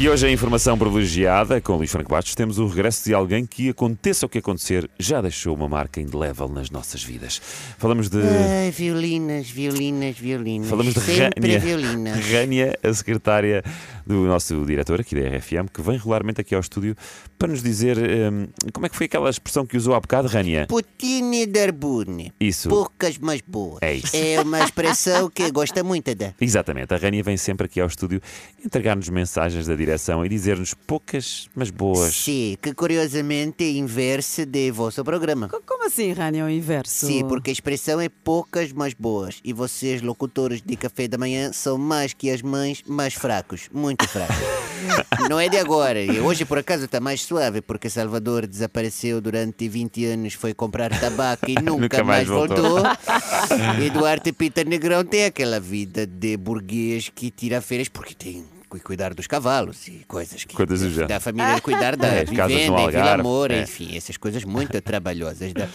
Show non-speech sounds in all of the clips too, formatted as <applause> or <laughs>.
E hoje a informação privilegiada com Luís Franco Bastos temos o regresso de alguém que, aconteça o que acontecer, já deixou uma marca indelével nas nossas vidas. Falamos de. Ai, violinas, violinas, violinas. Falamos de Sempre violinas. Rânia, a secretária do nosso diretor aqui da RFM, que vem regularmente aqui ao estúdio para nos dizer hum, como é que foi aquela expressão que usou há bocado, Rânia. Putini Darbune. Isso. Poucas, mas boas. É isso. É uma expressão que gosta muito da. Exatamente, a Rânia vem sempre aqui ao estúdio entregar-nos mensagens da direção e dizer-nos poucas, mas boas. Sim, que curiosamente é inverso de vosso programa. Co- Como assim, Rani, é o inverso? Sim, porque a expressão é poucas, mas boas. E vocês, locutores de café da manhã, são mais que as mães, mais fracos. Muito fracos. Não é de agora. E hoje, por acaso, está mais suave, porque Salvador desapareceu durante 20 anos, foi comprar tabaco e <laughs> nunca, Nunca mais mais voltou. voltou. <laughs> e Duarte Pita Negrão tem aquela vida de burguês que tira férias porque tem que cuidar dos cavalos e coisas que Coisas género. da família cuidar da <laughs> É, vivenda, Vila Moura, é. enfim, essas coisas muito trabalhosas. da-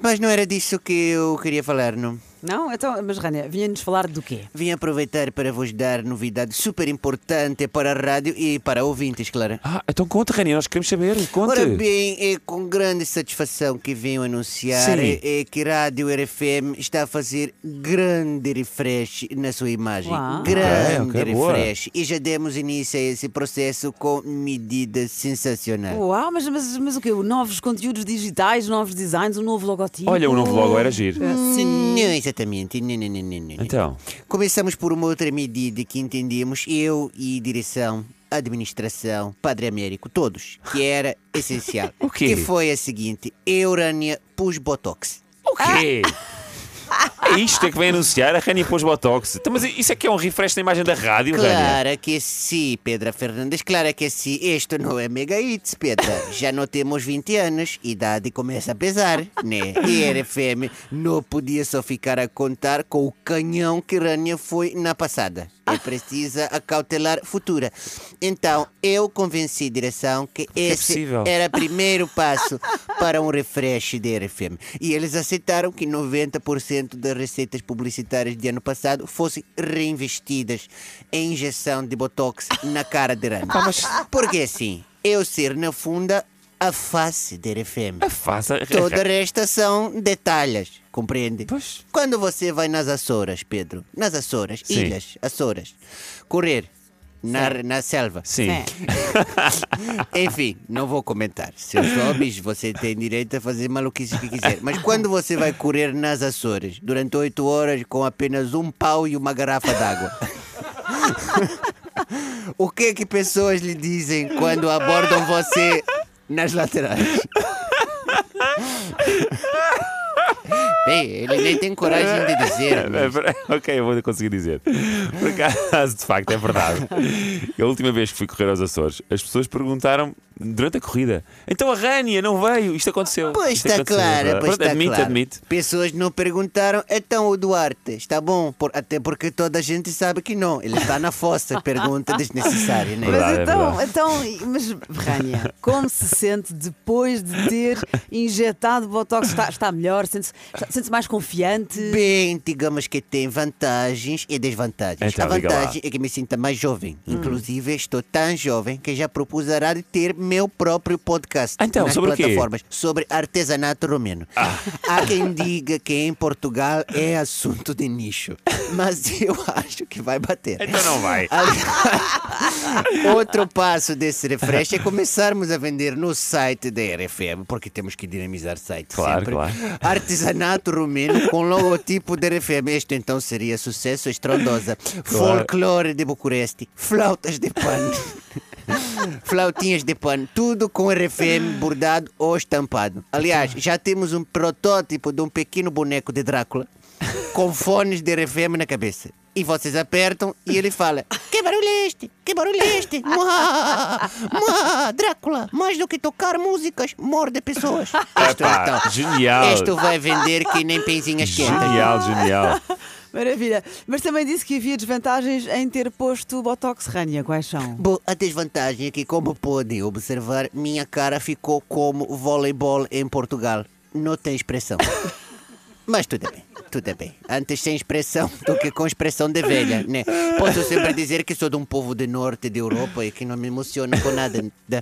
Mas não era disso que eu queria falar, não? Não? Então, mas Rani, vinha-nos falar do quê? Vim aproveitar para vos dar novidade super importante para a rádio e para ouvintes, claro. Ah, então conta, Rânia, nós queremos saber. Conte. Ora bem, é com grande satisfação que venho anunciar Sim. é, é que a Rádio RFM está a fazer grande refresh na sua imagem. Uau. Grande Ok, ok, boa. refresh. E já demos início a esse processo com medidas sensacionais. Uau, mas, mas, mas o quê? Novos conteúdos digitais, novos designs, um novo logotipo? Olha, o novo logo era giro. Não, exatamente. Não, não, não. Então, Começamos por uma outra medida que entendemos, eu e direção, administração, Padre Américo, todos, que era <laughs> essencial. O quê? Que foi a seguinte: Eurânia pus Botox. o quê? <laughs> É isto é que vem anunciar a Rânia pôs Botox. Então, mas isso é que é um refresh da imagem da rádio, Rânia? Claro que sim, Pedra Fernandes, claro que sim. Isto não é mega hits, Pedra. Já não temos 20 anos, idade começa a pesar, né? E RFM não podia só ficar a contar com o canhão que Rania foi na passada. É precisa acautelar futura. Então, eu convenci a direção que esse possível. era o primeiro passo para um refresh da RFM. E eles aceitaram que 90% das receitas publicitárias de ano passado fossem reinvestidas em injeção de botox na cara de Rani. Porque assim, eu ser na funda a face da RFM. Faça. Toda a resta são detalhes, compreende? Pois. Quando você vai nas Açores, Pedro, nas Açores, Sim. ilhas, Açores, correr na, na selva, Sim. <laughs> Enfim, não vou comentar. Seus hobbies, você tem direito a fazer maluquice que quiser. Mas quando você vai correr nas Açores durante oito horas com apenas um pau e uma garrafa d'água. <laughs> o que é que pessoas lhe dizem quando abordam você nas laterais? <laughs> Bem, ele nem tem coragem de dizer. mas- <laughs> ok, eu vou conseguir dizer. Por acaso, de facto, é verdade. A última vez que fui correr aos Açores, as pessoas perguntaram durante a corrida: então a Rânia não veio? Isto aconteceu. Pois Isto está aconteceu, claro, verdade. pois Pronto, está admite, claro. admite. Pessoas não perguntaram, então o Duarte, está bom? Por- até porque toda a gente sabe que não. Ele está na fossa, pergunta desnecessária, né? Verdade. Mas é então, então, mas Rania, como se sente depois de ter injetado Botox? Está, está melhor? Sente-se sente-se mais confiante? Bem, digamos que tem vantagens e desvantagens. Então, a vantagem é que me sinta mais jovem. Inclusive, estou tão jovem que já propus a rádio ter meu próprio podcast Ah, então, nas sobre o quê? Ah. plataformas sobre artesanato romeno. Há quem diga que em Portugal é assunto de nicho, mas <laughs> eu acho que vai bater. Então não vai. <laughs> Outro passo desse refresh é começarmos a vender no site da RFM, porque temos que dinamizar site Claro, sempre. claro. Artesanato romeno com logotipo da RFM. Este então seria sucesso estrondosa. Folclore de Bucureste, flautas de pano. <laughs> Flautinhas de pano, tudo com RFM bordado ou estampado. Aliás, já temos um protótipo de um pequeno boneco de Drácula com fones de RFM na cabeça. E vocês apertam e ele fala: Que barulho é este? Que barulho é este? Mua, mua, Drácula, mais do que tocar músicas, morde pessoas. <laughs> Isto, Epá, genial. isto vai vender que nem penzinhas quentes. Genial, genial. <laughs> Maravilha. Mas também disse que havia desvantagens em ter posto Botox Rania. Quais são? Bom, a desvantagem é que, como podem observar, minha cara ficou como voleibol em Portugal. Não tem expressão. <laughs> Mas tudo bem, tudo bem. Antes sem expressão do que com expressão de velha, né? Posso sempre dizer que sou de um povo do norte da Europa e que não me emociona com nada. Da...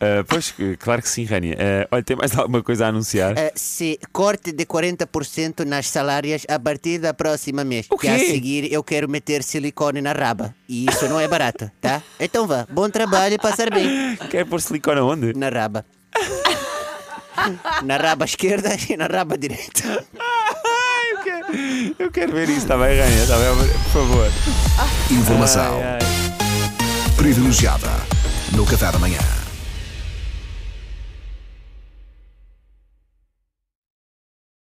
Ah, pois, eh, claro que sim, Rania. Ah, olha, tem mais alguma coisa a anunciar? Ah, se corte de 40% nas salárias a partir da próxima mês. O Que a seguir eu quero meter silicone na raba. E isso não é barato, tá? Então vá, bom trabalho e passar bem. Quer pôr silicone aonde? Na raba. Na raba esquerda e na raba direita. <laughs> Eu quero, ver isso, está bem, Rania? Está bem, por favor. Informação Ai, ai. privilegiada no Café da Manhã.